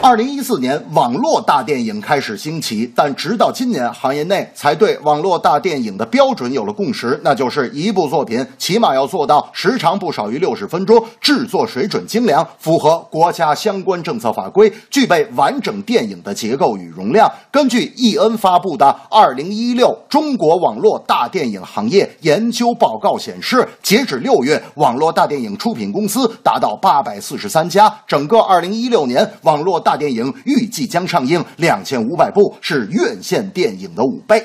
二零一四年，网络大电影开始兴起，但直到今年，行业内才对网络大电影的标准有了共识，那就是一部作品起码要做到时长不少于六十分钟，制作水准精良，符合国家相关政策法规，具备完整电影的结构与容量。根据易恩发布的《二零一六中国网络大电影行业研究报告》显示，截止六月，网络大电影出品公司达到八百四十三家。整个二零一六年，网络大电影预计将上映两千五百部，是院线电影的五倍。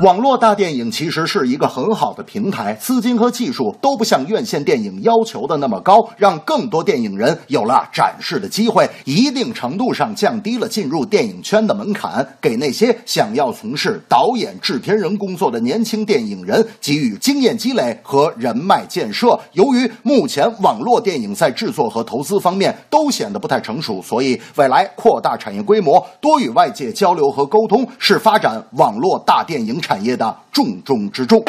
网络大电影其实是一个很好的平台，资金和技术都不像院线电影要求的那么高，让更多电影人有了展示的机会，一定程度上降低了进入电影圈的门槛，给那些想要从事导演、制片人工作的年轻电影人给予经验积累和人脉建设。由于目前网络电影在制作和投资方面都显得不太成熟，所以未来扩大产业规模、多与外界交流和沟通是发展网络大电影。产业的重中之重。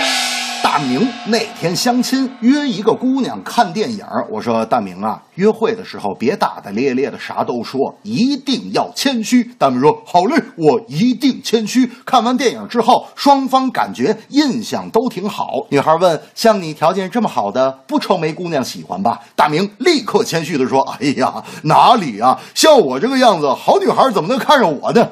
大明那天相亲约一个姑娘看电影，我说大明啊，约会的时候别大大咧咧的啥都说，一定要谦虚。大明说好嘞，我一定谦虚。看完电影之后，双方感觉印象都挺好。女孩问：像你条件这么好的，不愁没姑娘喜欢吧？大明立刻谦虚的说：哎呀，哪里啊，像我这个样子，好女孩怎么能看上我呢？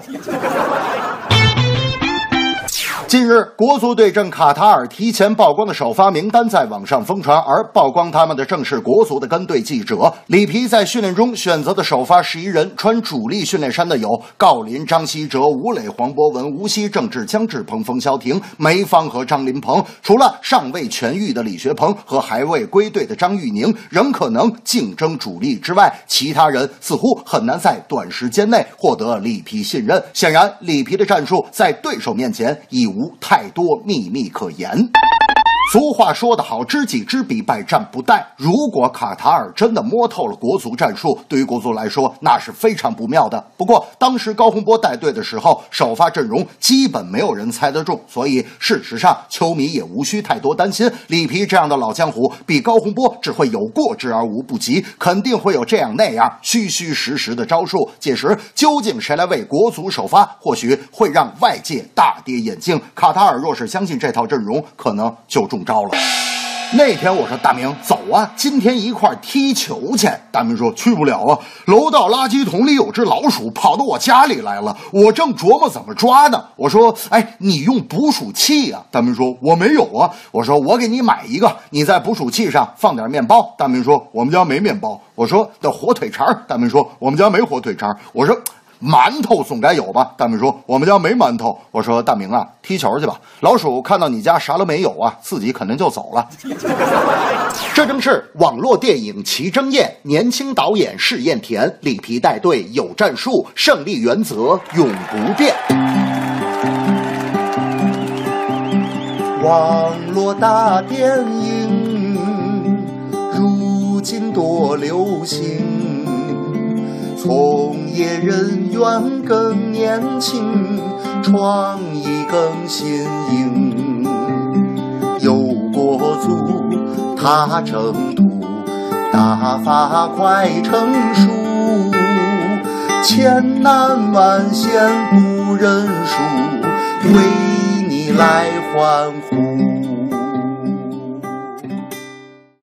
近日，国足对阵卡塔尔提前曝光的首发名单在网上疯传，而曝光他们的正是国足的跟队记者。里皮在训练中选择的首发十一人，穿主力训练衫的有郜林、张稀哲、吴磊、黄博文、吴曦、郑智、姜志鹏、冯潇霆、梅芳和张琳芃。除了尚未痊愈的李学鹏和还未归队的张玉宁仍可能竞争主力之外，其他人似乎很难在短时间内获得里皮信任。显然，里皮的战术在对手面前已无。太多秘密可言。俗话说得好，知己知彼，百战不殆。如果卡塔尔真的摸透了国足战术，对于国足来说那是非常不妙的。不过当时高洪波带队的时候，首发阵容基本没有人猜得中，所以事实上球迷也无需太多担心。里皮这样的老江湖，比高洪波只会有过之而无不及，肯定会有这样那样虚虚实实的招数。届时究竟谁来为国足首发，或许会让外界大跌眼镜。卡塔尔若是相信这套阵容，可能就中。中招了。那天我说大明走啊，今天一块踢球去。大明说去不了啊，楼道垃圾桶里有只老鼠跑到我家里来了，我正琢磨怎么抓呢。我说哎，你用捕鼠器啊？大明说我没有啊。我说我给你买一个，你在捕鼠器上放点面包。大明说我们家没面包。我说那火腿肠。大明说我们家没火腿肠。我说。馒头总该有吧？大明说：“我们家没馒头。”我说：“大明啊，踢球去吧。老鼠看到你家啥都没有啊，自己肯定就走了。”这正是网络电影齐争艳，年轻导演试验田，里皮带队有战术，胜利原则永不变。网络大电影如今多流行。从业人员更年轻，创意更新颖。有国足他征途，大法快成熟。千难万险不认输，为你来欢呼。